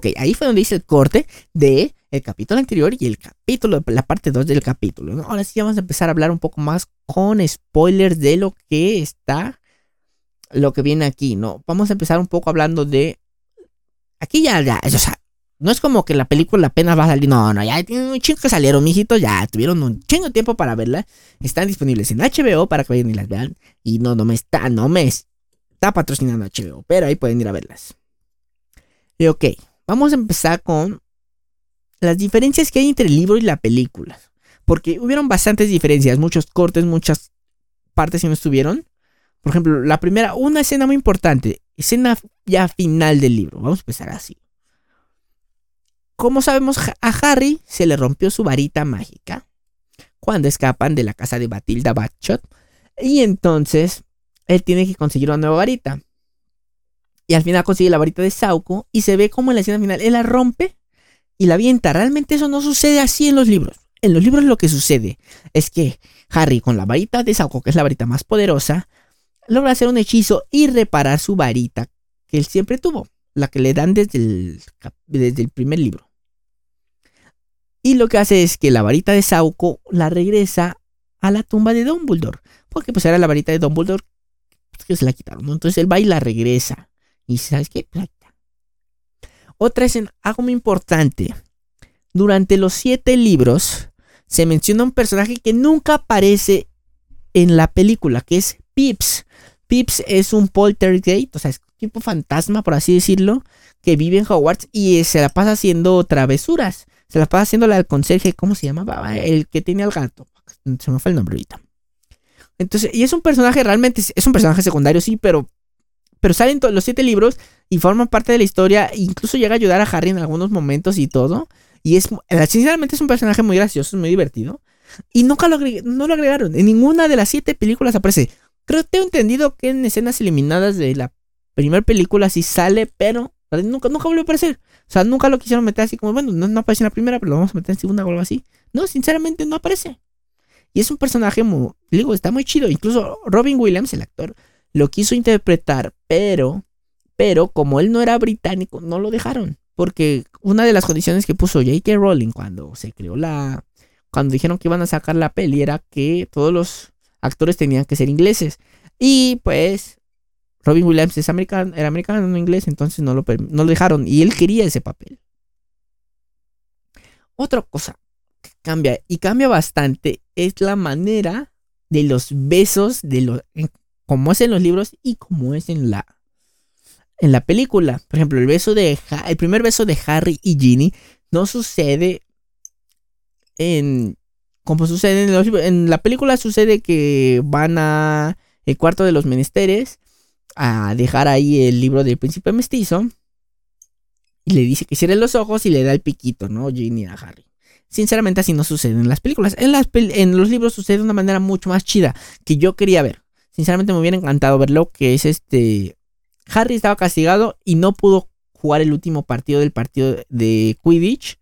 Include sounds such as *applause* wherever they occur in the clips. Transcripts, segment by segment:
Ok, ahí fue donde hice el corte de capítulo anterior y el capítulo, la parte 2 del capítulo. Ahora sí vamos a empezar a hablar un poco más con spoilers de lo que está, lo que viene aquí, ¿no? Vamos a empezar un poco hablando de... Aquí ya, ya, o sea, no es como que la película apenas va a salir. No, no, ya tienen un chingo que salieron, mijitos. Ya tuvieron un chingo de tiempo para verla. Están disponibles en HBO para que vayan y las vean. Y no, no me está, no me está patrocinando HBO. Pero ahí pueden ir a verlas. Y ok, vamos a empezar con las diferencias que hay entre el libro y la película. Porque hubieron bastantes diferencias, muchos cortes, muchas partes que no estuvieron. Por ejemplo, la primera, una escena muy importante, escena ya final del libro. Vamos a empezar así. Como sabemos, a Harry se le rompió su varita mágica cuando escapan de la casa de Batilda Batshot. Y entonces él tiene que conseguir una nueva varita. Y al final consigue la varita de Sauco y se ve como en la escena final él la rompe y la avienta. Realmente eso no sucede así en los libros. En los libros lo que sucede es que Harry con la varita de Sauco, que es la varita más poderosa, logra hacer un hechizo y reparar su varita que él siempre tuvo, la que le dan desde el, desde el primer libro. Y lo que hace es que la varita de Sauco la regresa a la tumba de Dumbledore, porque pues era la varita de Dumbledore que se la quitaron, Entonces él va y la regresa. Y ¿sabes qué? Pues otra escena, algo muy importante. Durante los siete libros se menciona un personaje que nunca aparece en la película, que es Pips. Pips es un poltergeist, o sea, es tipo fantasma, por así decirlo, que vive en Hogwarts y se la pasa haciendo travesuras. Se la pasa haciendo la conserje, ¿cómo se llamaba? El que tenía al gato. Se me fue el nombre ahorita. Entonces, y es un personaje realmente, es un personaje secundario, sí, pero pero salen todos los siete libros y forman parte de la historia. Incluso llega a ayudar a Harry en algunos momentos y todo. Y es, sinceramente, es un personaje muy gracioso, es muy divertido. Y nunca lo, no agregaron. En ninguna de las siete películas aparece. Creo que tengo entendido que en escenas eliminadas de la primera película sí sale, pero nunca, nunca volvió a aparecer. O sea, nunca lo quisieron meter así como, bueno, no, no aparece en la primera, pero lo vamos a meter en segunda o algo así. No, sinceramente no aparece. Y es un personaje muy, digo, está muy chido. Incluso Robin Williams, el actor, lo quiso interpretar, pero, pero como él no era británico, no lo dejaron. Porque una de las condiciones que puso J.K. Rowling cuando se creó la. Cuando dijeron que iban a sacar la peli era que todos los actores tenían que ser ingleses. Y pues Robin Williams es americano, era americano, no inglés, entonces no lo, no lo dejaron. Y él quería ese papel. Otra cosa que cambia, y cambia bastante, es la manera de los besos de los, como es en los libros y como es en la en la película. Por ejemplo, el beso de el primer beso de Harry y Ginny no sucede en como sucede en los En la película sucede que van a el cuarto de los menesteres a dejar ahí el libro del príncipe mestizo y le dice que cierre los ojos y le da el piquito, ¿no? Ginny a Harry. Sinceramente así no sucede en las películas. En, las en los libros sucede de una manera mucho más chida que yo quería ver. Sinceramente me hubiera encantado verlo, que es este... Harry estaba castigado y no pudo jugar el último partido del partido de Quidditch,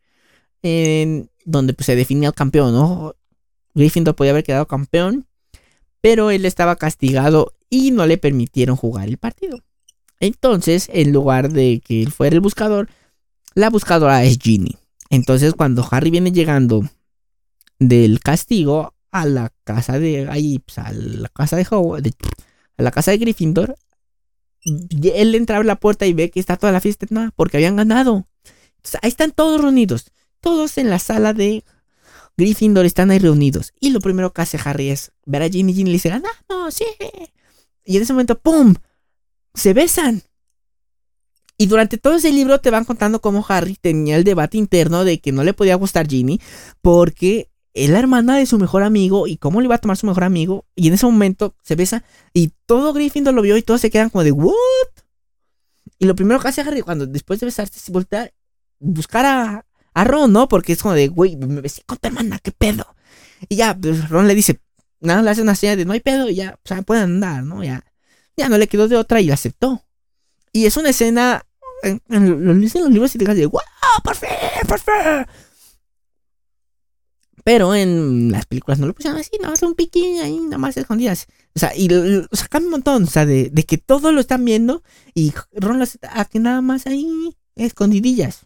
en donde pues, se definía el campeón, ¿no? Gryffindor podía haber quedado campeón, pero él estaba castigado y no le permitieron jugar el partido. Entonces, en lugar de que él fuera el buscador, la buscadora es Ginny. Entonces, cuando Harry viene llegando del castigo, a la casa de ahí, pues, a la casa de Howard, a la casa de Gryffindor, él entra a la puerta y ve que está toda la fiesta nada porque habían ganado. ahí están todos reunidos, todos en la sala de Gryffindor están ahí reunidos. Y lo primero que hace Harry es ver a Ginny y Ginny le dice, no, sí. Y en ese momento, ¡pum! Se besan. Y durante todo ese libro te van contando cómo Harry tenía el debate interno de que no le podía gustar Ginny porque es la hermana de su mejor amigo y cómo le iba a tomar su mejor amigo. Y en ese momento se besa y todo Gryffindor lo vio y todos se quedan como de, ¿what? Y lo primero que hace Harry cuando después de besarse es voltear, buscar a, Ron, ¿no? Porque es como de, güey, me besé con tu hermana, ¿qué pedo? Y ya, pues, Ron le dice, nada, le hace una señal de no hay pedo y ya, o sea, pueden andar, ¿no? Ya, ya no le quedó de otra y aceptó. Y es una escena, en, los libros y te de, wow, por fin, por fin. Pero en las películas no lo pusieron así, nada más un piquín ahí, nada más escondidas. O sea, y cambia un montón, o sea, de, que todos lo están viendo y Ron lo hace nada más ahí escondidillas.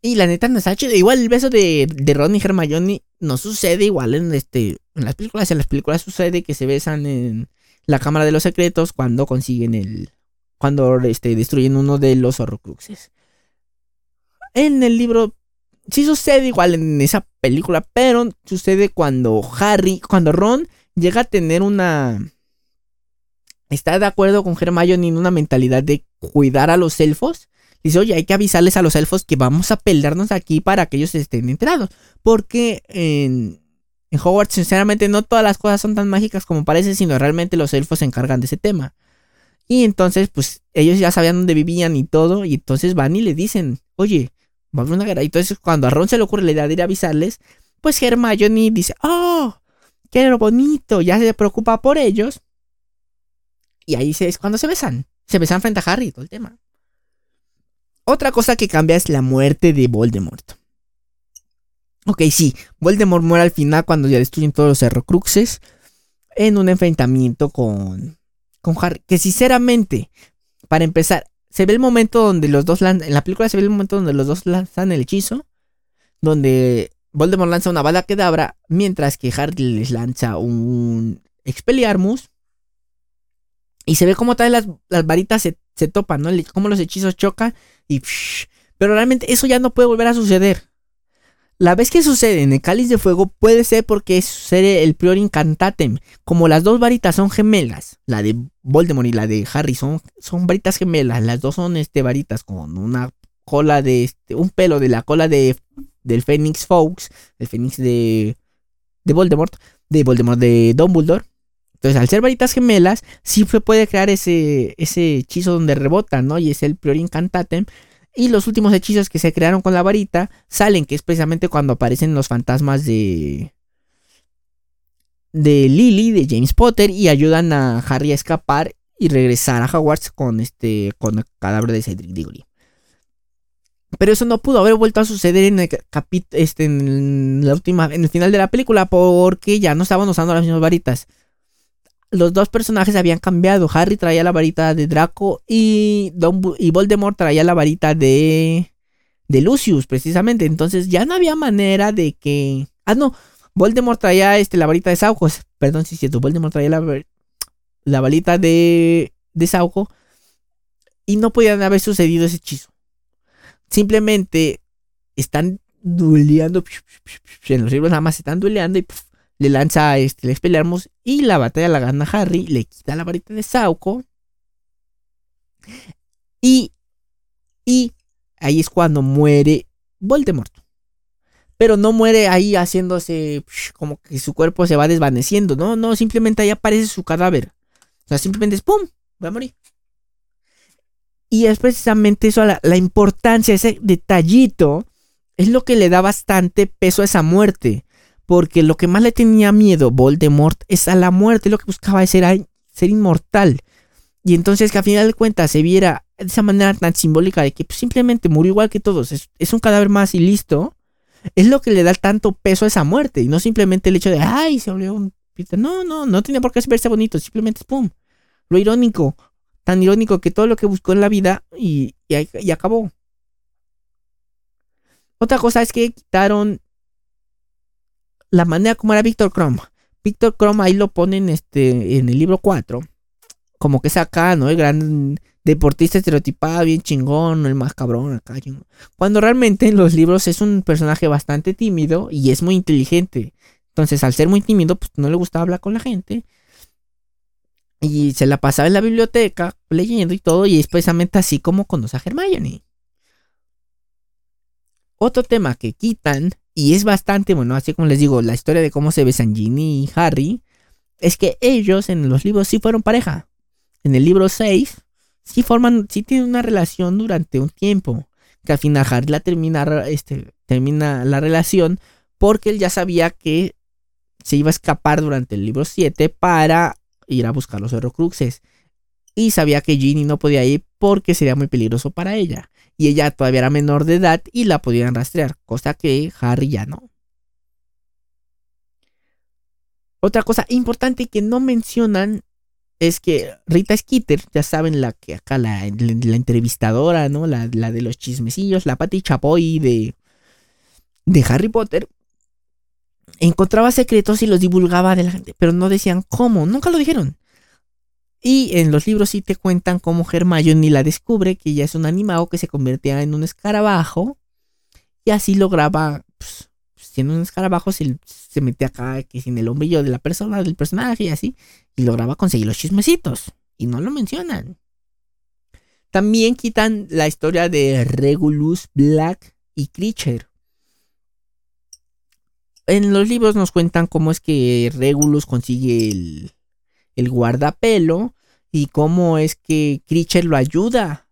Y la neta no está chido. Igual el beso de, de Ron y Hermione no sucede igual en este. En las películas. En las películas sucede que se besan en la Cámara de los Secretos cuando consiguen el. Cuando este, destruyen uno de los horrocruxes. En el libro. Sí sucede igual en esa película. Pero sucede cuando Harry. Cuando Ron llega a tener una. Está de acuerdo con Hermione en una mentalidad de cuidar a los elfos Dice, oye, hay que avisarles a los elfos que vamos a pelearnos aquí para que ellos estén enterados. Porque en, en Hogwarts, sinceramente, no todas las cosas son tan mágicas como parece, sino realmente los elfos se encargan de ese tema. Y entonces, pues, ellos ya sabían dónde vivían y todo, y entonces van y le dicen, oye, Y entonces, cuando a Ron se le ocurre la idea de ir a avisarles, pues Hermione dice, oh, qué bonito, ya se preocupa por ellos. Y ahí es cuando se besan. Se besan frente a Harry, todo el tema. Otra cosa que cambia es la muerte de Voldemort. Ok, sí, Voldemort muere al final cuando ya destruyen todos los Horrocruxes en un enfrentamiento con, con Harry. Que sinceramente, para empezar, se ve el momento donde los dos lanzan, en la película se ve el momento donde los dos lanzan el hechizo, donde Voldemort lanza una bala que dabra, mientras que Harry les lanza un Expelliarmus. Y se ve como todas las, las varitas se, se topan, ¿no? Como los hechizos chocan y pero realmente eso ya no puede volver a suceder. La vez que sucede en el cáliz de fuego puede ser porque sucede el prior incantatem. Como las dos varitas son gemelas, la de Voldemort y la de Harry son, son varitas gemelas. Las dos son este, varitas con una cola de este, un pelo de la cola de del Fénix Fox, el Fénix de de Voldemort, de Voldemort de Dumbledore. Entonces, al ser varitas gemelas, sí se puede crear ese, ese hechizo donde rebotan, ¿no? Y es el Prior Incantatem. Y los últimos hechizos que se crearon con la varita salen, que es precisamente cuando aparecen los fantasmas de. de Lily, de James Potter, y ayudan a Harry a escapar y regresar a Hogwarts con este. con el cadáver de Cedric Diggory. Pero eso no pudo haber vuelto a suceder en el este, en la última, en el final de la película, porque ya no estaban usando las mismas varitas los dos personajes habían cambiado. Harry traía la varita de Draco y, y Voldemort traía la varita de, de Lucius, precisamente. Entonces ya no había manera de que... Ah, no. Voldemort traía este, la varita de Sauco. Perdón, si es cierto. Voldemort traía la, la varita de, de Sauco. Y no podían haber sucedido ese hechizo. Simplemente están dueleando. En los libros nada más están dueleando y le lanza este, el peleamos y la batalla la gana Harry, le quita la varita de Sauco. Y, y ahí es cuando muere Voldemort. Pero no muere ahí haciéndose como que su cuerpo se va desvaneciendo. No, no, simplemente ahí aparece su cadáver. O sea, simplemente es ¡pum! Va a morir. Y es precisamente eso, la, la importancia, ese detallito, es lo que le da bastante peso a esa muerte. Porque lo que más le tenía miedo Voldemort es a la muerte. Lo que buscaba es ser, inmortal. Y entonces que a final de cuentas se viera de esa manera tan simbólica de que pues, simplemente murió igual que todos. Es, un cadáver más y listo. Es lo que le da tanto peso a esa muerte. Y no simplemente el hecho de, ay, se volvió un... No, no, no tiene por qué verse bonito. Simplemente pum. Lo irónico. Tan irónico que todo lo que buscó en la vida y, y acabó. Otra cosa es que quitaron la manera como era Víctor Krom. Víctor Krom ahí lo ponen este, en el libro 4. Como que es acá, ¿no? El gran deportista estereotipado, bien chingón, el más cabrón acá. Cuando realmente en los libros es un personaje bastante tímido y es muy inteligente. Entonces, al ser muy tímido, pues no le gustaba hablar con la gente. Y se la pasaba en la biblioteca leyendo y todo. Y es precisamente así como conoce a Hermione. Otro tema que quitan y es bastante bueno, así como les digo, la historia de cómo se besan Ginny y Harry, es que ellos en los libros sí fueron pareja. En el libro 6 sí forman, sí tienen una relación durante un tiempo. Que al final Harry la termina, este, termina la relación porque él ya sabía que se iba a escapar durante el libro 7 para ir a buscar los Horrocruxes. Y sabía que Ginny no podía ir porque sería muy peligroso para ella y ella todavía era menor de edad y la podían rastrear, cosa que Harry ya no. Otra cosa importante que no mencionan es que Rita Skeeter, ya saben, la que acá la, la entrevistadora, ¿no? La, la, de los chismecillos, la Patty Chapoy de, de Harry Potter, encontraba secretos y los divulgaba de la gente, pero no decían cómo, nunca lo dijeron. Y en los libros sí te cuentan cómo Hermione la descubre, que ya es un animado que se convertía en un escarabajo, y así lograba, pues, siendo un escarabajo, se, se mete acá, que sin el hombrillo de la persona, del personaje y así, y lograba conseguir los chismecitos. Y no lo mencionan. También quitan la historia de Regulus, Black y Creature. En los libros nos cuentan cómo es que Regulus consigue el, el guardapelo y cómo es que Creature lo ayuda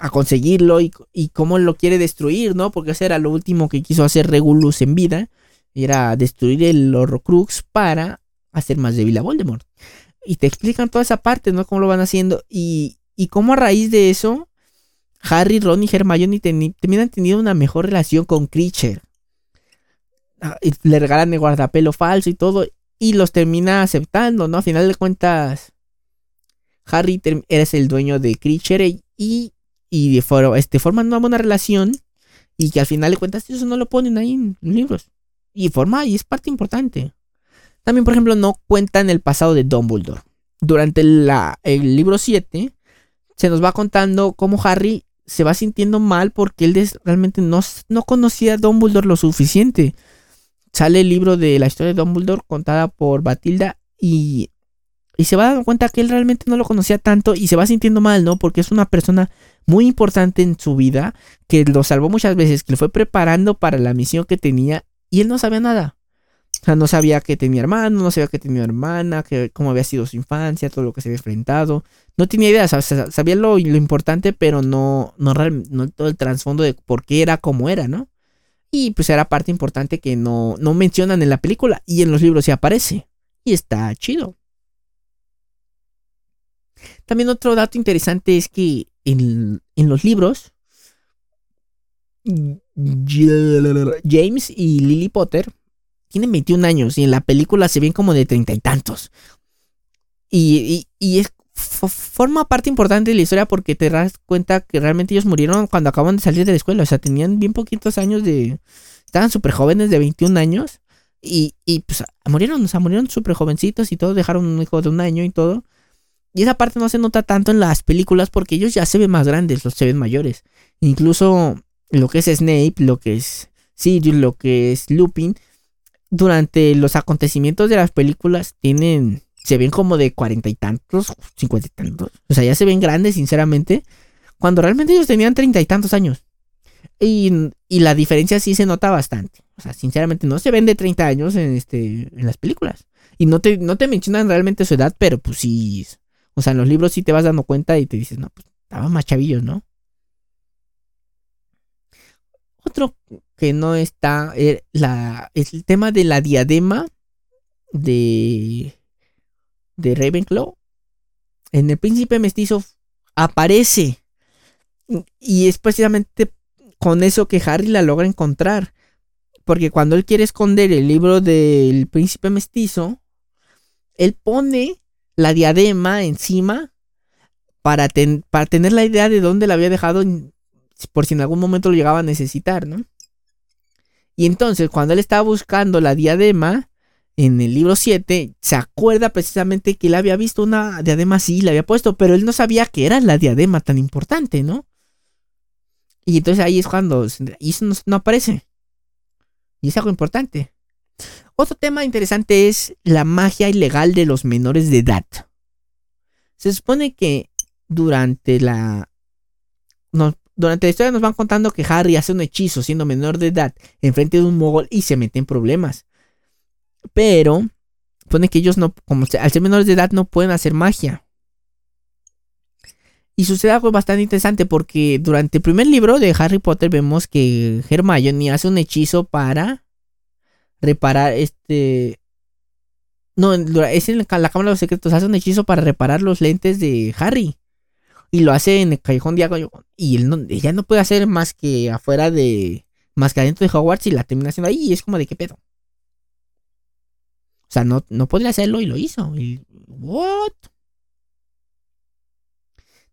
a conseguirlo y, y, cómo lo quiere destruir, ¿no? Porque ese era lo último que quiso hacer Regulus en vida, era destruir el Horrocrux para hacer más débil a Voldemort. Y te explican toda esa parte, ¿no? Cómo lo van haciendo y, y cómo a raíz de eso Harry, Ron y Hermione terminan teniendo una mejor relación con Creature. Ah, le regalan el guardapelo falso y todo y los termina aceptando, ¿no? A final de cuentas, Harry eres el dueño de Creature y, y de este, forman una buena relación y que al final de cuentas eso no lo ponen ahí en libros. Y forma y es parte importante. También, por ejemplo, no cuentan el pasado de Dumbledore. Durante la, el libro 7 se nos va contando cómo Harry se va sintiendo mal porque él realmente no, no conocía a Dumbledore lo suficiente sale el libro de la historia de Dumbledore contada por Batilda y, y se va dando cuenta que él realmente no lo conocía tanto y se va sintiendo mal, ¿no? Porque es una persona muy importante en su vida que lo salvó muchas veces, que lo fue preparando para la misión que tenía y él no sabía nada. O sea, no sabía que tenía hermano, no sabía que tenía hermana, que cómo había sido su infancia, todo lo que se había enfrentado. No tenía idea, sabía lo, lo importante, pero no, no, no todo el trasfondo de por qué era como era, ¿no? Y pues era parte importante que no, no mencionan en la película y en los libros sí aparece. Y está chido. También otro dato interesante es que en, en los libros James y Lily Potter tienen 21 años y en la película se ven como de treinta y tantos. Y, y, es forma parte importante de la historia porque te das cuenta que realmente ellos murieron cuando acaban de salir de la escuela. O sea, tenían bien poquitos años de. Estaban súper jóvenes de 21 años. Y, y pues murieron, o sea, murieron súper jovencitos y todos dejaron un hijo de un año y todo. Y esa parte no se nota tanto en las películas porque ellos ya se ven más grandes, los se ven mayores. Incluso lo que es Snape, lo que es Sirius, lo que es Lupin, durante los acontecimientos de las películas tienen se ven como de cuarenta y tantos, cincuenta y tantos. O sea, ya se ven grandes, sinceramente. Cuando realmente ellos tenían treinta y tantos años. Y, la diferencia sí se nota bastante. O sea, sinceramente, no se ven de 30 años en, este, en las películas. Y no te, no te mencionan realmente su edad, pero pues sí. O sea, en los libros sí te vas dando cuenta y te dices, no, pues estaban más chavillos, ¿no? Otro que no está, eh, la, es el tema de la diadema de de Ravenclaw, en el príncipe mestizo aparece. Y es precisamente con eso que Harry la logra encontrar. Porque cuando él quiere esconder el libro del príncipe mestizo, él pone la diadema encima para, tener la idea de dónde la había dejado por si en algún momento lo llegaba a necesitar, ¿no? Y entonces cuando él estaba buscando la diadema, en el libro 7 se acuerda precisamente que él había visto una diadema así, la había puesto, pero él no sabía que era la diadema tan importante, ¿no? Y entonces ahí es cuando y eso no, aparece. Y es algo importante. Otro tema interesante es la magia ilegal de los menores de edad. Se supone que durante la durante la historia nos van contando que Harry hace un hechizo siendo menor de edad en frente de un mogol y se mete en problemas. Pero pone que ellos no, como al ser menores de edad, no pueden hacer magia. Y sucede algo bastante interesante porque durante el primer libro de Harry Potter vemos que Hermione hace un hechizo para reparar este... No, es en la Cámara de los Secretos, hace un hechizo para reparar los lentes de Harry. Y lo hace en el Callejón Diago. Y él no, ella no puede hacer más que afuera de... Más que adentro de Hogwarts y la termina haciendo ahí. Y es como de qué pedo. O sea, no, no podría hacerlo y lo hizo. Y, ¿What?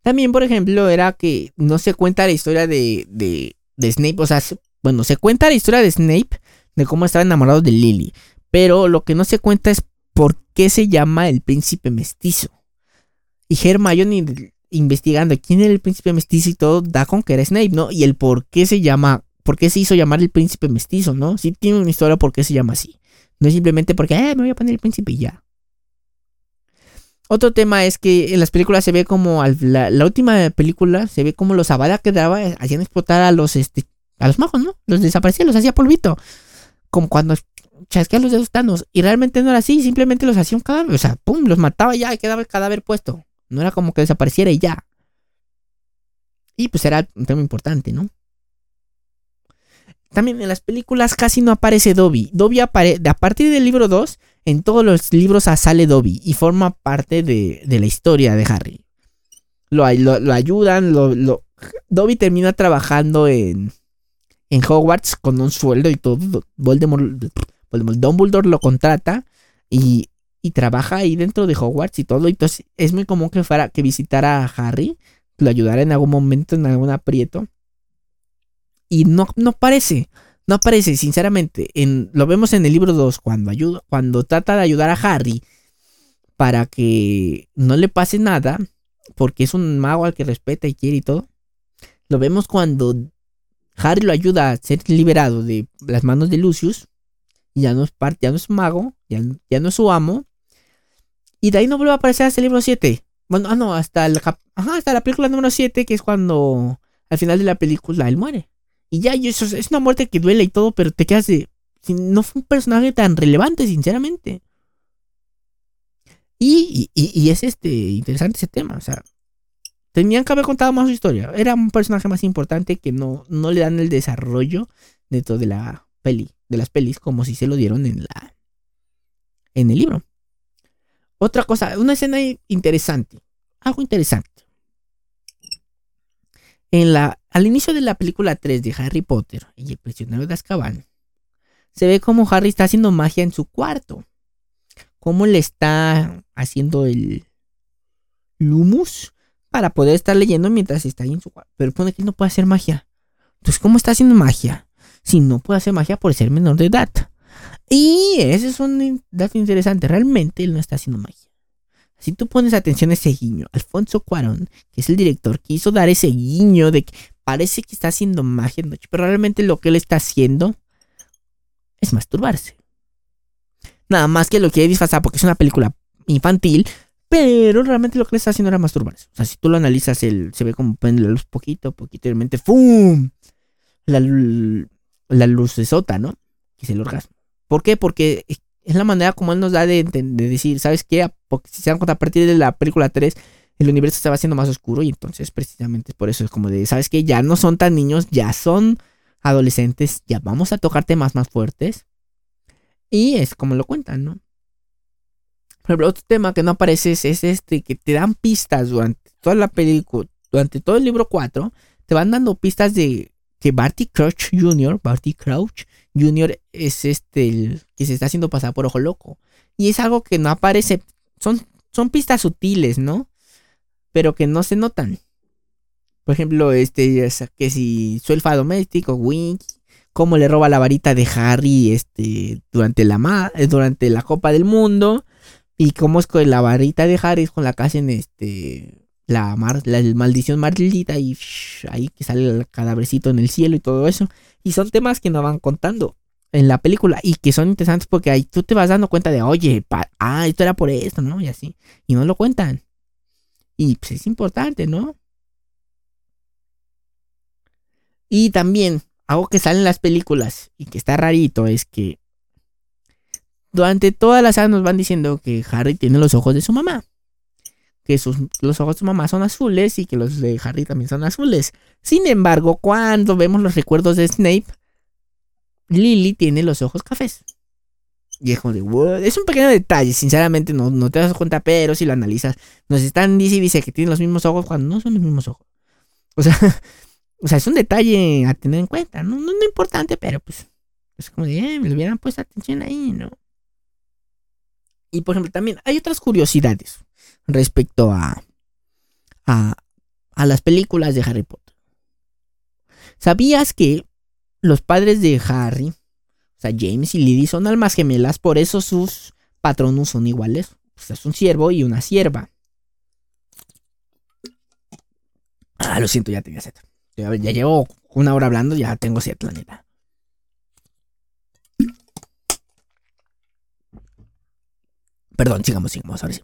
También, por ejemplo, era que no se cuenta la historia de, de Snape. O sea, bueno, se cuenta la historia de Snape de cómo estaba enamorado de Lily. Pero lo que no se cuenta es por qué se llama el príncipe mestizo. Y Hermione investigando quién era el príncipe mestizo y todo, da con que era Snape, ¿no? Y el por qué se llama, por qué se hizo llamar el príncipe mestizo, ¿no? Sí tiene una historia por qué se llama así. No es simplemente porque, eh, me voy a poner el príncipe y ya. Otro tema es que en las películas se ve como la, última película se ve como los Avada que daba hacían explotar a los este a los magos, ¿no? Los desaparecían, los hacía polvito. Como cuando chasquean los dedos Thanos. Y realmente no era así, simplemente los hacía un cadáver. O sea, pum, los mataba ya y quedaba el cadáver puesto. No era como que desapareciera y ya. Y pues era un tema importante, ¿no? También en las películas casi no aparece Dobby. Dobby aparece, a partir del libro 2, en todos los libros sale Dobby y forma parte de, la historia de Harry. Lo, ayudan, lo, Dobby termina trabajando en, en Hogwarts con un sueldo y todo. Voldemort, Voldemort Dumbledore lo contrata y, y, trabaja ahí dentro de Hogwarts y todo. Entonces es muy común que, fuera, que visitara a Harry, lo ayudara en algún momento, en algún aprieto. Y no, no aparece. No aparece, sinceramente. En, lo vemos en el libro 2 cuando, ayuda, cuando trata de ayudar a Harry para que no le pase nada. Porque es un mago al que respeta y quiere y todo. Lo vemos cuando Harry lo ayuda a ser liberado de las manos de Lucius. Y ya no es parte, ya no es mago, ya, no es su amo. Y de ahí no vuelve a aparecer hasta el libro 7. Bueno, ah, no, hasta, el, hasta la película número 7, que es cuando al final de la película él muere. Y ya, eso es una muerte que duele y todo, pero te quedas de. No fue un personaje tan relevante, sinceramente. Y, y, es este interesante ese tema. O sea, tenían que haber contado más su historia. Era un personaje más importante que no, no le dan el desarrollo dentro de la peli, de las pelis, como si se lo dieron en la. en el libro. Otra cosa, una escena interesante. Algo interesante. En la, al inicio de la película 3 de Harry Potter y el prisionero de Azkaban, se ve como Harry está haciendo magia en su cuarto. Cómo le está haciendo el Lumus para poder estar leyendo mientras está ahí en su cuarto. Pero pone que no puede hacer magia. Entonces, ¿cómo está haciendo magia? Si no puede hacer magia por ser menor de edad. Y ese es un dato interesante. Realmente él no está haciendo magia. Si tú pones atención a ese guiño, Alfonso Cuarón, que es el director, quiso dar ese guiño de que parece que está haciendo magia noche, pero realmente lo que él está haciendo es masturbarse. Nada más que lo quiere disfrazar porque es una película infantil, pero realmente lo que le está haciendo era masturbarse. O sea, si tú lo analizas, él se ve como prende la luz poquito, poquito, y realmente ¡fum! La, la luz de sota, ¿no? Que es el orgasmo. ¿Por qué? Porque es la manera como él nos da de, decir, ¿sabes qué? Porque si se dan cuenta, a partir de la película 3, el universo estaba haciendo más oscuro y entonces precisamente por eso es como de, ¿sabes qué? Ya no son tan niños, ya son adolescentes, ya vamos a tocar temas más fuertes. Y es como lo cuentan, ¿no? Por ejemplo, otro tema que no aparece es, este, que te dan pistas durante toda la película, durante todo el libro 4, te van dando pistas de que Barty Crouch Jr., Barty Crouch Jr. es este el que se está haciendo pasar por ojo loco. Y es algo que no aparece. Son, son pistas sutiles, ¿no? Pero que no se notan. Por ejemplo, este, que si su elfa doméstico, Wink, cómo le roba la varita de Harry este, durante, la eh, durante la Copa del Mundo. Y cómo es con la varita de Harry con la que hacen este, la, la maldición maldita y ahí que sale el cadávercito en el cielo y todo eso. Y son temas que nos van contando en la película y que son interesantes porque ahí tú te vas dando cuenta de, oye, ah, esto era por esto, ¿no? Y así. Y no lo cuentan. Y pues es importante, ¿no? Y también, algo que sale en las películas y que está rarito es que durante todas las saga nos van diciendo que Harry tiene los ojos de su mamá que sus, los ojos de su mamá son azules y que los de Harry también son azules. Sin embargo, cuando vemos los recuerdos de Snape, Lily tiene los ojos cafés. Y es como de, es un pequeño detalle, sinceramente no, no te das cuenta, pero si lo analizas, nos están dice y dice que tienen los mismos ojos cuando no son los mismos ojos. O sea, *laughs* o sea es un detalle a tener en cuenta, no, no, importante, pero pues es como de, eh, me le hubieran puesto atención ahí, ¿no? Y por ejemplo, también hay otras curiosidades respecto a, a, las películas de Harry Potter. ¿Sabías que los padres de Harry, o sea, James y Lily, son almas gemelas, por eso sus patronos son iguales? Pues es un siervo y una sierva. Ah, lo siento, ya tenía sed. Ya, llevo una hora hablando, ya tengo sed, la neta. Perdón, sigamos, sigamos, ahora sí.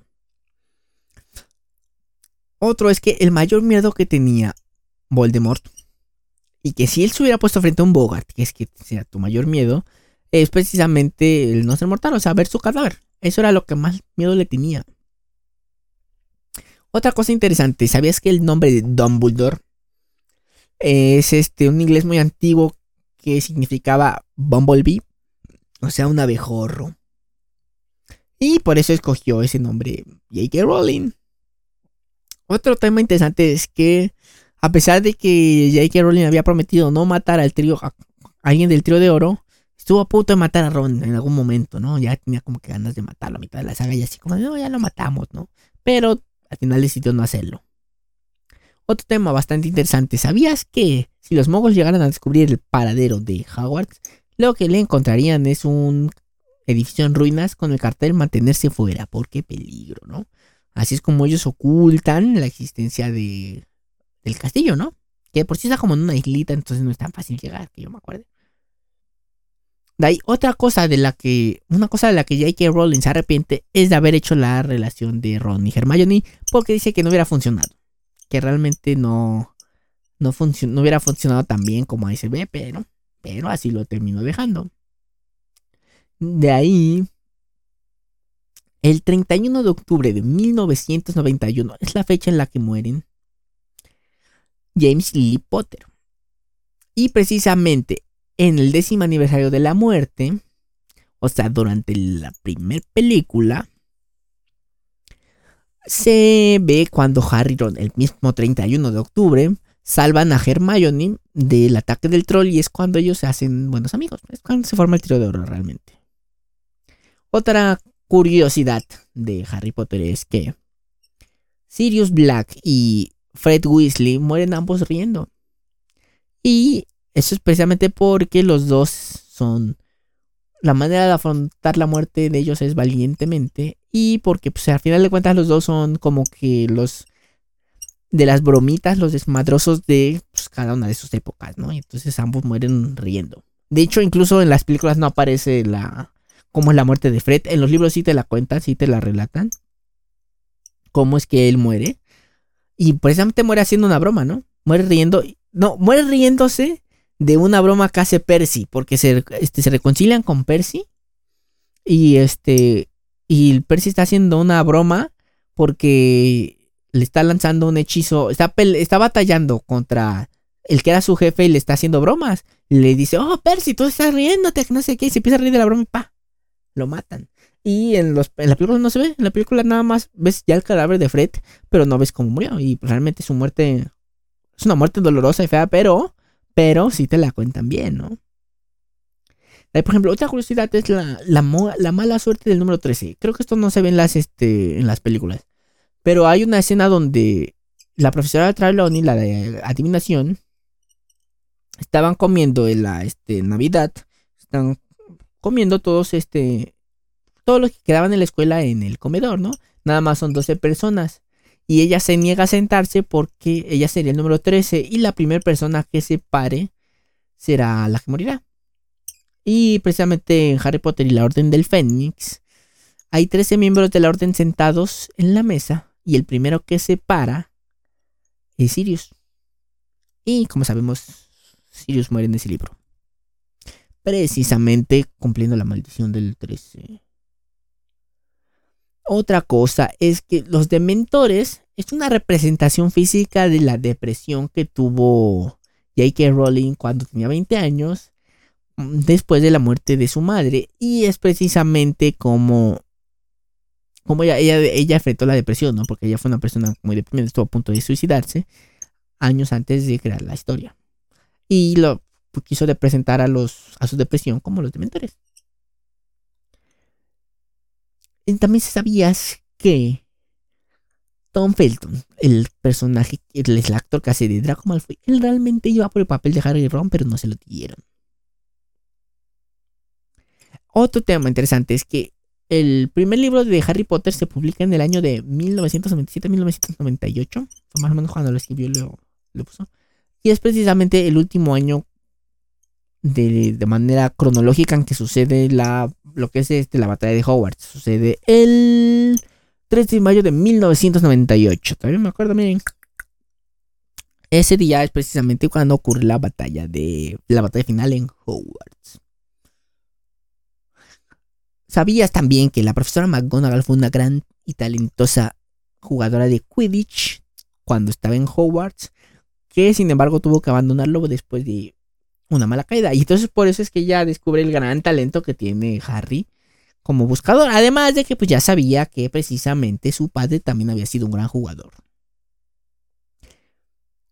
Otro es que el mayor miedo que tenía Voldemort, y que si él se hubiera puesto frente a un Bogart, que es que sea tu mayor miedo, es precisamente el no ser mortal, o sea, ver su cadáver. Eso era lo que más miedo le tenía. Otra cosa interesante, ¿sabías que el nombre de Dumbledore es este un inglés muy antiguo que significaba Bumblebee? O sea, un abejorro. Y por eso escogió ese nombre J.K. Rowling. Otro tema interesante es que a pesar de que J.K. Rowling había prometido no matar al trío, a alguien del trío de oro, estuvo a punto de matar a Ron en algún momento, ¿no? Ya tenía como que ganas de matarlo a mitad de la saga y así como, no, ya lo matamos, ¿no? Pero al final decidió no hacerlo. Otro tema bastante interesante, ¿sabías que si los mogos llegaran a descubrir el paradero de Hogwarts, lo que le encontrarían es un edificio en ruinas con el cartel mantenerse fuera, porque peligro, ¿no? Así es como ellos ocultan la existencia de, del castillo, ¿no? Que por sí está como en una islita, entonces no es tan fácil llegar, que yo me acuerdo. De ahí, otra cosa de la que, una cosa de la que J.K. Rowling se arrepiente es de haber hecho la relación de Ron y Hermione, porque dice que no hubiera funcionado. Que realmente no, no, no hubiera funcionado tan bien como ahí se ve, pero, pero así lo terminó dejando. De ahí, el 31 de octubre de 1991 es la fecha en la que mueren James Lee Potter. Y precisamente en el décimo aniversario de la muerte, o sea, durante la primera película, se ve cuando Harry Ron, el mismo 31 de octubre, salvan a Hermione del ataque del troll y es cuando ellos se hacen buenos amigos. Es cuando se forma el tiro de oro realmente. Otra curiosidad de Harry Potter es que Sirius Black y Fred Weasley mueren ambos riendo. Y eso es precisamente porque los dos son... La manera de afrontar la muerte de ellos es valientemente. Y porque pues, al final de cuentas los dos son como que los... De las bromitas, los desmadrosos de pues, cada una de sus épocas, ¿no? Y entonces ambos mueren riendo. De hecho, incluso en las películas no aparece la, cómo es la muerte de Fred. En los libros sí te la cuentan, sí te la relatan. Cómo es que él muere. Y precisamente muere haciendo una broma, ¿no? Muere riendo. No, muere riéndose de una broma que hace Percy. Porque se, este, se reconcilian con Percy. Y este. Y Percy está haciendo una broma. Porque le está lanzando un hechizo. Está, está batallando contra el que era su jefe y le está haciendo bromas. Le dice, oh, Percy, tú estás riéndote, no sé qué. Y se empieza a reír de la broma y pa lo matan. Y en, los, en la película no se ve, en la película nada más ves ya el cadáver de Fred, pero no ves cómo murió. Y realmente su muerte es una muerte dolorosa y fea, pero, pero sí te la cuentan bien, ¿no? Por ejemplo, otra curiosidad es la, la, mala suerte del número 13. Creo que esto no se ve en las, este, en las películas. Pero hay una escena donde la profesora Trelawney, la de adivinación, estaban comiendo en la este, Navidad. Están comiendo todos este todos los que quedaban en la escuela en el comedor, ¿no? Nada más son 12 personas. Y ella se niega a sentarse porque ella sería el número 13 y la primera persona que se pare será la que morirá. Y precisamente en Harry Potter y la Orden del Fénix hay 13 miembros de la Orden sentados en la mesa y el primero que se para es Sirius. Y como sabemos, Sirius muere en ese libro precisamente cumpliendo la maldición del 13. Otra cosa es que los dementores es una representación física de la depresión que tuvo J.K. Rowling cuando tenía 20 años mm, después de la muerte de su madre y es precisamente como como ella, ella, ella enfrentó la depresión, ¿no? Porque ella fue una persona muy deprimida, estuvo a punto de suicidarse años antes de crear la historia. Y lo, pues, quiso representar a, los, a su depresión como los dementores. Y también sabías que Tom Felton, el personaje, el, el actor que hace de Draco Malfoy, él realmente iba por el papel de Harry Ron, pero no se lo dieron. Otro tema interesante es que el primer libro de Harry Potter se publica en el año de 1997-1998. Fue más o menos cuando lo escribió, lo, lo puso. Y es precisamente el último año de, de, manera cronológica en que sucede la, lo que es este, la batalla de Hogwarts. Sucede el 3 de mayo de 1998. También me acuerdo, miren. Ese día es precisamente cuando ocurre la batalla de la batalla final en Hogwarts. ¿Sabías también que la profesora McGonagall fue una gran y talentosa jugadora de Quidditch cuando estaba en Hogwarts? Que sin embargo tuvo que abandonarlo después de una mala caída. Y entonces por eso es que ella descubre el gran talento que tiene Harry como buscador. Además de que pues ya sabía que precisamente su padre también había sido un gran jugador.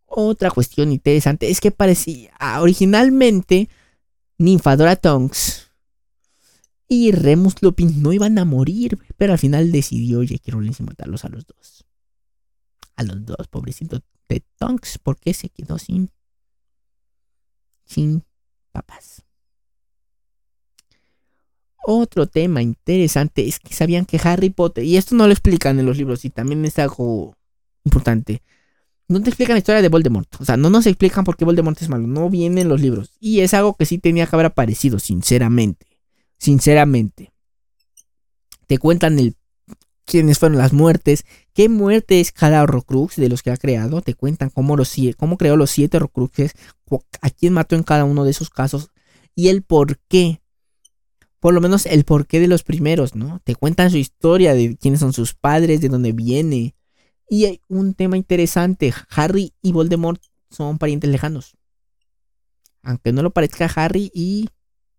Otra cuestión interesante es que parecía originalmente Ninfadora Tonks y Remus Lupin no iban a morir, pero al final decidió J.K. Rowling matarlos a los dos. A los dos, pobrecito de Tonks, porque se quedó sin. Sin papás. Otro tema interesante es que sabían que Harry Potter, y esto no lo explican en los libros, y también es algo importante. No te explican la historia de Voldemort. O sea, no nos explican por qué Voldemort es malo. No viene en los libros. Y es algo que sí tenía que haber aparecido, sinceramente sinceramente. Te cuentan el quiénes fueron las muertes, qué muerte es cada Horrocrux de los que ha creado, te cuentan cómo, los, cómo creó los siete Horrocruxes, a quién mató en cada uno de esos casos y el por qué. Por lo menos el porqué de los primeros, ¿no? Te cuentan su historia de quiénes son sus padres, de dónde viene. Y hay un tema interesante, Harry y Voldemort son parientes lejanos. Aunque no lo parezca, Harry y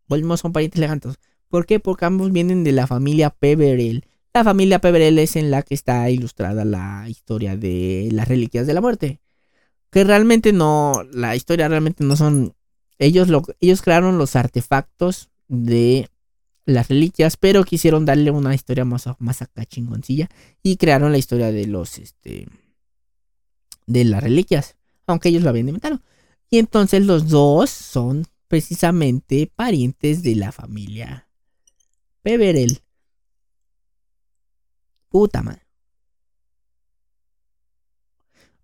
Voldemort son parientes lejanos. ¿Por qué? Porque ambos vienen de la familia Peverell. La familia Peverell es en la que está ilustrada la historia de las reliquias de la muerte. Que realmente no, la historia realmente no son... Ellos, lo, ellos crearon los artefactos de las reliquias, pero quisieron darle una historia más, más acá chingoncilla. Y crearon la historia de los, este... De las reliquias. Aunque ellos lo habían inventado. Y entonces los dos son precisamente parientes de la familia Peverell. Puta madre.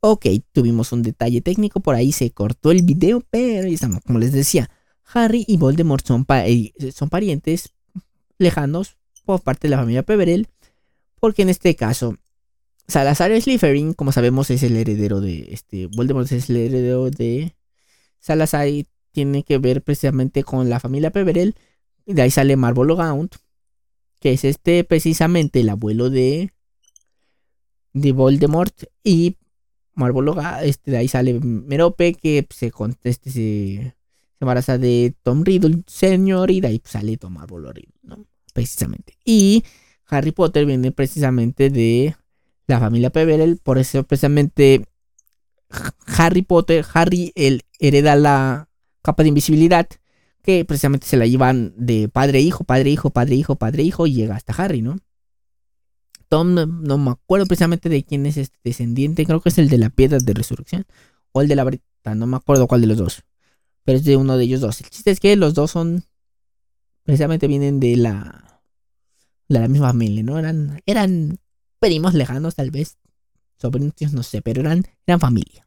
Ok, tuvimos un detalle técnico, por ahí se cortó el video, pero estamos, como les decía, Harry y Voldemort son, eh, son parientes lejanos por parte de la familia Peverell, porque en este caso, Salazar Slytherin, como sabemos, es el heredero de este, Voldemort es el heredero de Salazar y tiene que ver precisamente con la familia Peverell, y de ahí sale Marvolo Gaunt, que es este precisamente el abuelo de, de Voldemort y Marvologa, este, de ahí sale Merope que se, este, se, embaraza de Tom Riddle señor y de ahí sale Tom Marvolo Riddle, ¿no? Precisamente. Y Harry Potter viene precisamente de la familia Peverell, por eso precisamente Harry Potter, Harry él hereda la capa de invisibilidad que precisamente se la llevan de padre hijo, padre hijo, padre hijo, padre hijo y llega hasta Harry, ¿no? Tom no, me acuerdo precisamente de quién es este descendiente, creo que es el de la piedra de resurrección o el de la varita, no me acuerdo cuál de los dos, pero es de uno de ellos dos. El chiste es que los dos son precisamente vienen de la de la misma familia, ¿no? Eran eran primos lejanos tal vez, sobrinos, no sé, pero eran eran familia.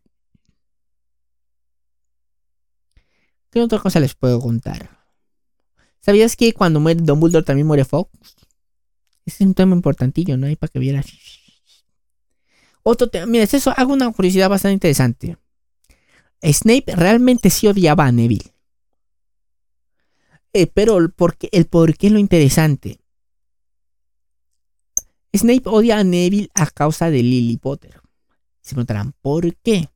¿Qué otra cosa les puedo contar? ¿Sabías que cuando muere Dumbledore también muere Fox? Ese es un tema importantillo, ¿no? Hay para que vieras. Otro tema, mira, eso hago una curiosidad bastante interesante. Snape realmente sí odiaba a Neville. Eh, pero el por, el por qué es lo interesante. Snape odia a Neville a causa de Lily Potter. Se preguntarán, ¿por qué?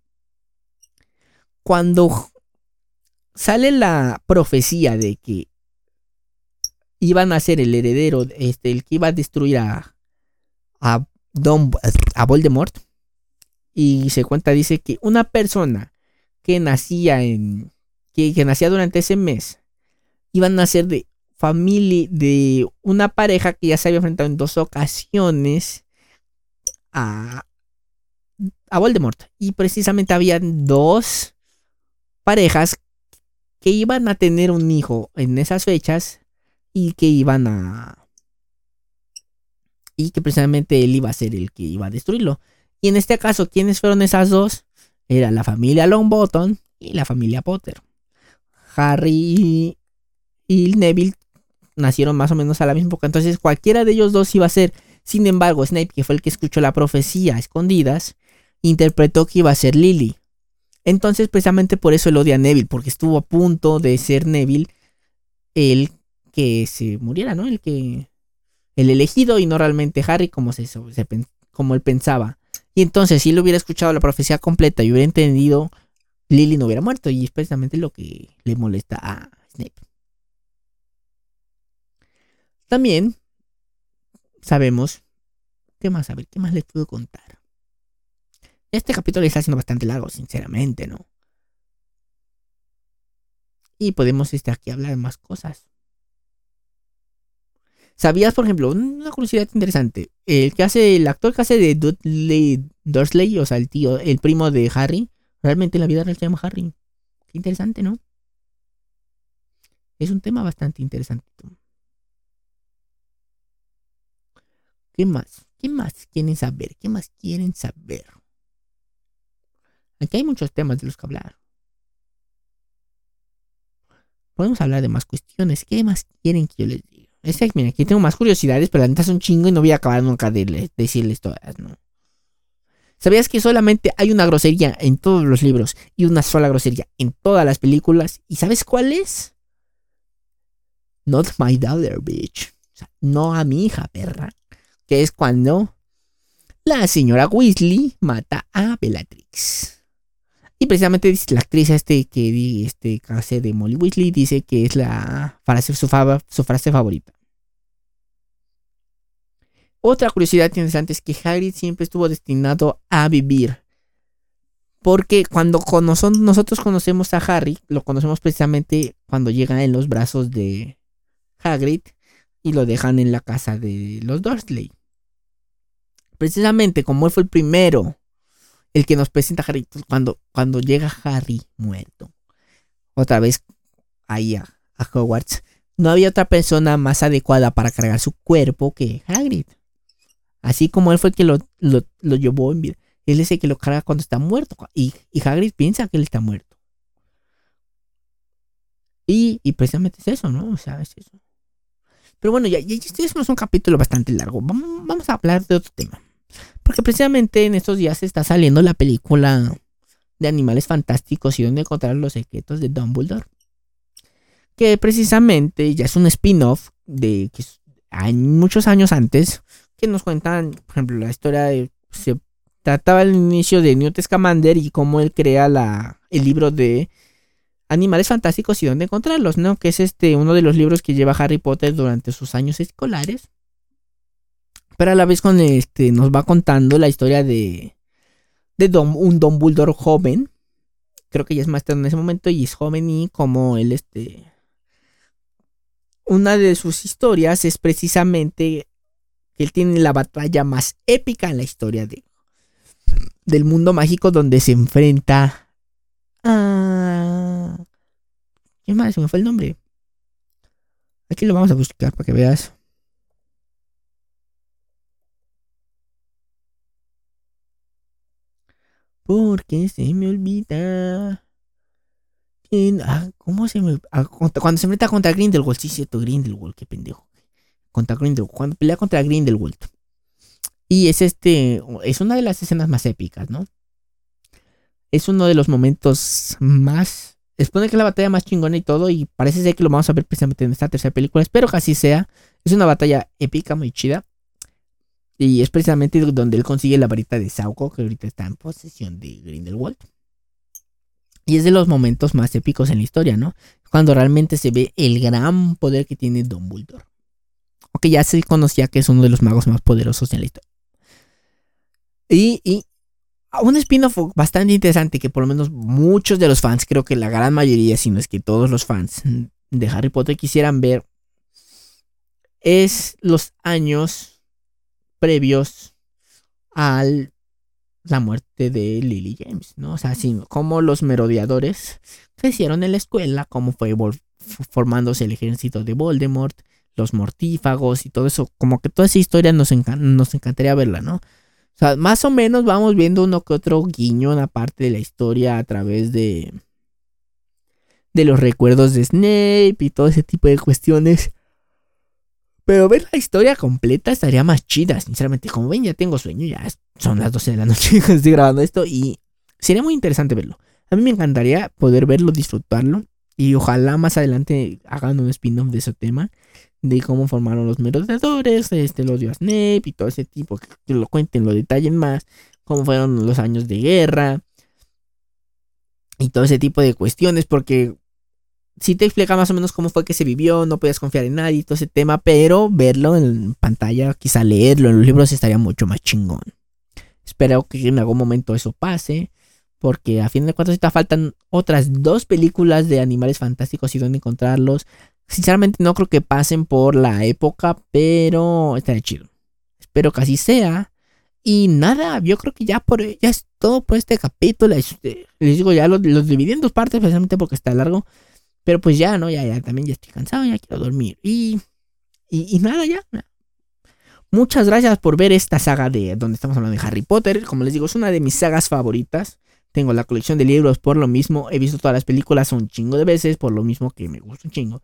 Cuando sale la profecía de que iban a ser el heredero, este, el que iba a destruir a, a, Don, a Voldemort. Y se cuenta, dice que una persona que nacía en. que, que nacía durante ese mes. Iban a ser de familia. de una pareja que ya se había enfrentado en dos ocasiones a a Voldemort. Y precisamente había dos parejas que iban a tener un hijo en esas fechas y que iban a... Y que precisamente él iba a ser el que iba a destruirlo. Y en este caso, ¿quiénes fueron esas dos? Era la familia Longbottom y la familia Potter. Harry y Neville nacieron más o menos a la misma época. Entonces cualquiera de ellos dos iba a ser. Sin embargo, Snape, que fue el que escuchó la profecía a escondidas, interpretó que iba a ser Lily. Entonces, precisamente por eso él odia a Neville, porque estuvo a punto de ser Neville el que se muriera, ¿no? El que. El elegido y no realmente Harry, como, él pensaba. Y entonces, si él hubiera escuchado la profecía completa y hubiera entendido, Lily no hubiera muerto. Y es precisamente lo que le molesta a Snape. También sabemos. ¿Qué más? A ver, ¿qué más les puedo contar? Este capítulo está siendo bastante largo, sinceramente, ¿no? Y podemos este, aquí hablar de más cosas. ¿Sabías, por ejemplo, una curiosidad interesante? El que hace, el actor que hace de Dudley Dursley, o sea, el tío, el primo de Harry, realmente en la vida real se llama Harry. Qué interesante, ¿no? Es un tema bastante interesante. ¿Qué más? ¿Qué más quieren saber? ¿Qué más quieren saber? Aquí hay muchos temas de los que hablar. Podemos hablar de más cuestiones. ¿Qué más quieren que yo les diga? Mira, aquí tengo más curiosidades, pero la neta es un chingo y no voy a acabar nunca de decirles todas, ¿no? ¿Sabías que solamente hay una grosería en todos los libros y una sola grosería en todas las películas? ¿Y sabes cuál es? Not my daughter, bitch. O sea, no a mi hija, perra que es cuando la señora Weasley mata a Bellatrix. Y precisamente la actriz este que este hace de Molly Weasley dice que es la frase, su, frase favorita. Otra curiosidad interesante es que Hagrid siempre estuvo destinado a vivir. Porque cuando nosotros conocemos a Harry, lo conocemos precisamente cuando llega en los brazos de Hagrid y lo dejan en la casa de los Dursley precisamente como él fue el primero, el que nos presenta a Harry, cuando, cuando llega Harry muerto, otra vez ahí a, Hogwarts, no había otra persona más adecuada para cargar su cuerpo que Hagrid. Así como él fue el que lo, lo, llevó en vida. Él es el que lo carga cuando está muerto. Y, y Hagrid piensa que él está muerto. Y, y, precisamente es eso, ¿no? O sea, es eso. Pero bueno, ya, ya, esto es un capítulo bastante largo. Vamos, vamos a hablar de otro tema. Porque precisamente en estos días está saliendo la película de Animales Fantásticos y donde encontrar los secretos de Dumbledore. Que precisamente ya es un spin-off de que hay muchos años antes que nos cuentan, por ejemplo, la historia de se trataba el inicio de Newt Scamander y cómo él crea la, el libro de Animales Fantásticos y dónde encontrarlos, ¿no? Que es este uno de los libros que lleva Harry Potter durante sus años escolares pero a la vez con este nos va contando la historia de, de un Don Bulldor joven. Creo que ya es máster en ese momento y es joven y como él este una de sus historias es precisamente que él tiene la batalla más épica en la historia de, del mundo mágico donde se enfrenta a... ¿Qué más? Se me fue el nombre. Aquí lo vamos a buscar para que veas. Porque se me olvida. Ah, ¿Cómo se me.? Ah, cuando se enfrenta contra Grindelwald. Sí, cierto, Grindelwald, qué pendejo. Contra Grindelwald. Cuando pelea contra Grindelwald. Y es este. Es una de las escenas más épicas, ¿no? Es uno de los momentos más. Expone que es la batalla más chingona y todo. Y parece ser que lo vamos a ver precisamente en esta tercera película. Espero que así sea. Es una batalla épica, muy chida. Y es precisamente donde él consigue la varita de Sauco, que ahorita está en posesión de Grindelwald. Y es de los momentos más épicos en la historia, ¿no? Cuando realmente se ve el gran poder que tiene Dumbledore. Aunque ya se conocía que es uno de los magos más poderosos en la historia. Y, y un spin-off bastante interesante que por lo menos muchos de los fans, creo que la gran mayoría, si no es que todos los fans de Harry Potter quisieran ver, es los años previos al la muerte de Lily James, ¿no? O sea, así como los merodeadores crecieron en la escuela, cómo fue formándose el ejército de Voldemort, los mortífagos y todo eso, como que toda esa historia nos, nos encantaría verla, ¿no? O sea, más o menos vamos viendo uno que otro guiño en la parte de la historia a través de de los recuerdos de Snape y todo ese tipo de cuestiones. Pero ver la historia completa estaría más chida, sinceramente. Como ven, ya tengo sueño, ya son las 12 de la noche *laughs* que estoy grabando esto y sería muy interesante verlo. A mí me encantaría poder verlo, disfrutarlo y ojalá más adelante hagan un spin-off de ese tema, de cómo formaron los merodeadores, este, los de Snape y todo ese tipo, que lo cuenten, lo detallen más, cómo fueron los años de guerra y todo ese tipo de cuestiones, porque sí te explica más o menos cómo fue que se vivió, no podías confiar en nadie, todo ese tema, pero verlo en pantalla, quizá leerlo en los libros estaría mucho más chingón. Espero que en algún momento eso pase, porque a fin de cuentas te faltan otras dos películas de animales fantásticos y dónde encontrarlos. Sinceramente no creo que pasen por la época, pero estaría chido. Espero que así sea. Y nada, yo creo que ya por ya es todo por este capítulo. Este, les digo, ya los, los dividí en dos partes, especialmente porque está largo. Pero pues ya, ¿no? Ya, ya, también ya estoy cansado, ya quiero dormir. Y, y, nada, ya. Muchas gracias por ver esta saga de donde estamos hablando de Harry Potter. Como les digo, es una de mis sagas favoritas. Tengo la colección de libros por lo mismo. He visto todas las películas un chingo de veces por lo mismo que me gusta un chingo.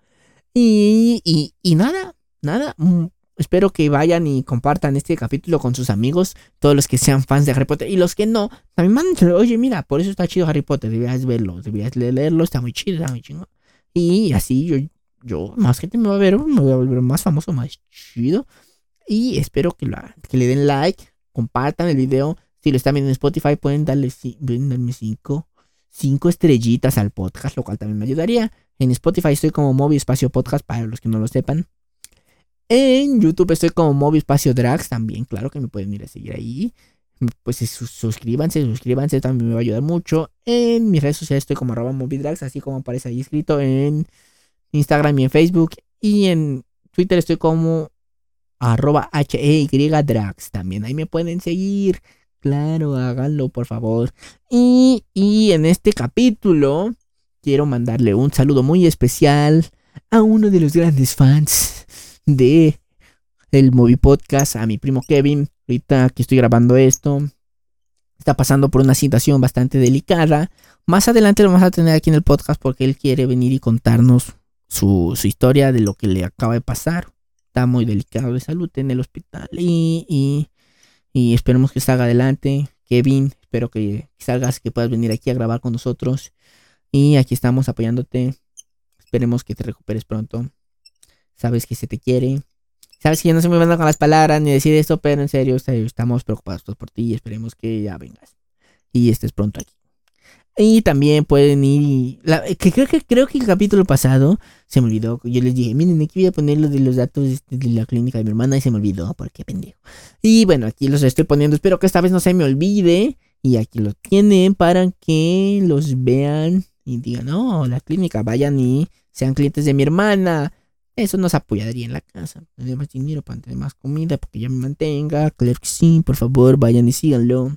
Y, y, y nada, nada. Mm, espero que vayan y compartan este capítulo con sus amigos, todos los que sean fans de Harry Potter y los que no, también manden, oye, mira, por eso está chido Harry Potter, deberías verlo, deberías leerlo, está muy chido, está muy chingo. Y así yo, yo, más gente me va a ver, me voy a volver más famoso, más chido. Y espero que, que le den like, compartan el video. Si lo están viendo en Spotify, pueden darle, darme cinco, cinco estrellitas al podcast, lo cual también me ayudaría. En Spotify estoy como Moby Espacio Podcast, para los que no lo sepan. En YouTube estoy como Moby Espacio Drags, también, claro que me pueden ir a seguir ahí pues suscríbanse, suscríbanse, también me va a ayudar mucho. En mis redes sociales estoy como arroba movidrags, así como aparece ahí escrito en Instagram y en Facebook. Y en Twitter estoy como arroba H-E-Y-Drags también. Ahí me pueden seguir. Claro, háganlo, por favor. Y, y en este capítulo quiero mandarle un saludo muy especial a uno de los grandes fans de el Movie Podcast, a mi primo Kevin ahorita que estoy grabando esto, está pasando por una situación bastante delicada. Más adelante lo vamos a tener aquí en el podcast porque él quiere venir y contarnos su, historia de lo que le acaba de pasar. Está muy delicado de salud en el hospital y, y, esperemos que salga adelante. Kevin, espero que salgas, que puedas venir aquí a grabar con nosotros. Y aquí estamos apoyándote. Esperemos que te recuperes pronto. Sabes que se te quiere. Sabes que yo no soy muy bueno con las palabras ni decir esto, pero en serio, estamos preocupados todos por ti y esperemos que ya vengas y estés pronto aquí. Y también pueden ir. que creo que creo que el capítulo pasado se me olvidó. Yo les dije, miren, aquí voy a poner lo de los datos de la clínica de mi hermana y se me olvidó, porque pendejo. Y bueno, aquí los estoy poniendo. Espero que esta vez no se me olvide. Y aquí lo tienen para que los vean y digan, no, la clínica, vayan y sean clientes de mi hermana. Eso nos apoyaría en la casa. Tener más dinero para tener más comida, para que ya me mantenga. Claro que sí, por favor, vayan y síganlo.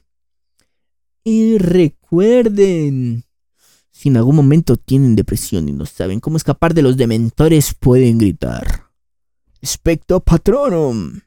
Y recuerden, si en algún momento tienen depresión y no saben cómo escapar de los dementores, pueden gritar. Specto Patronum.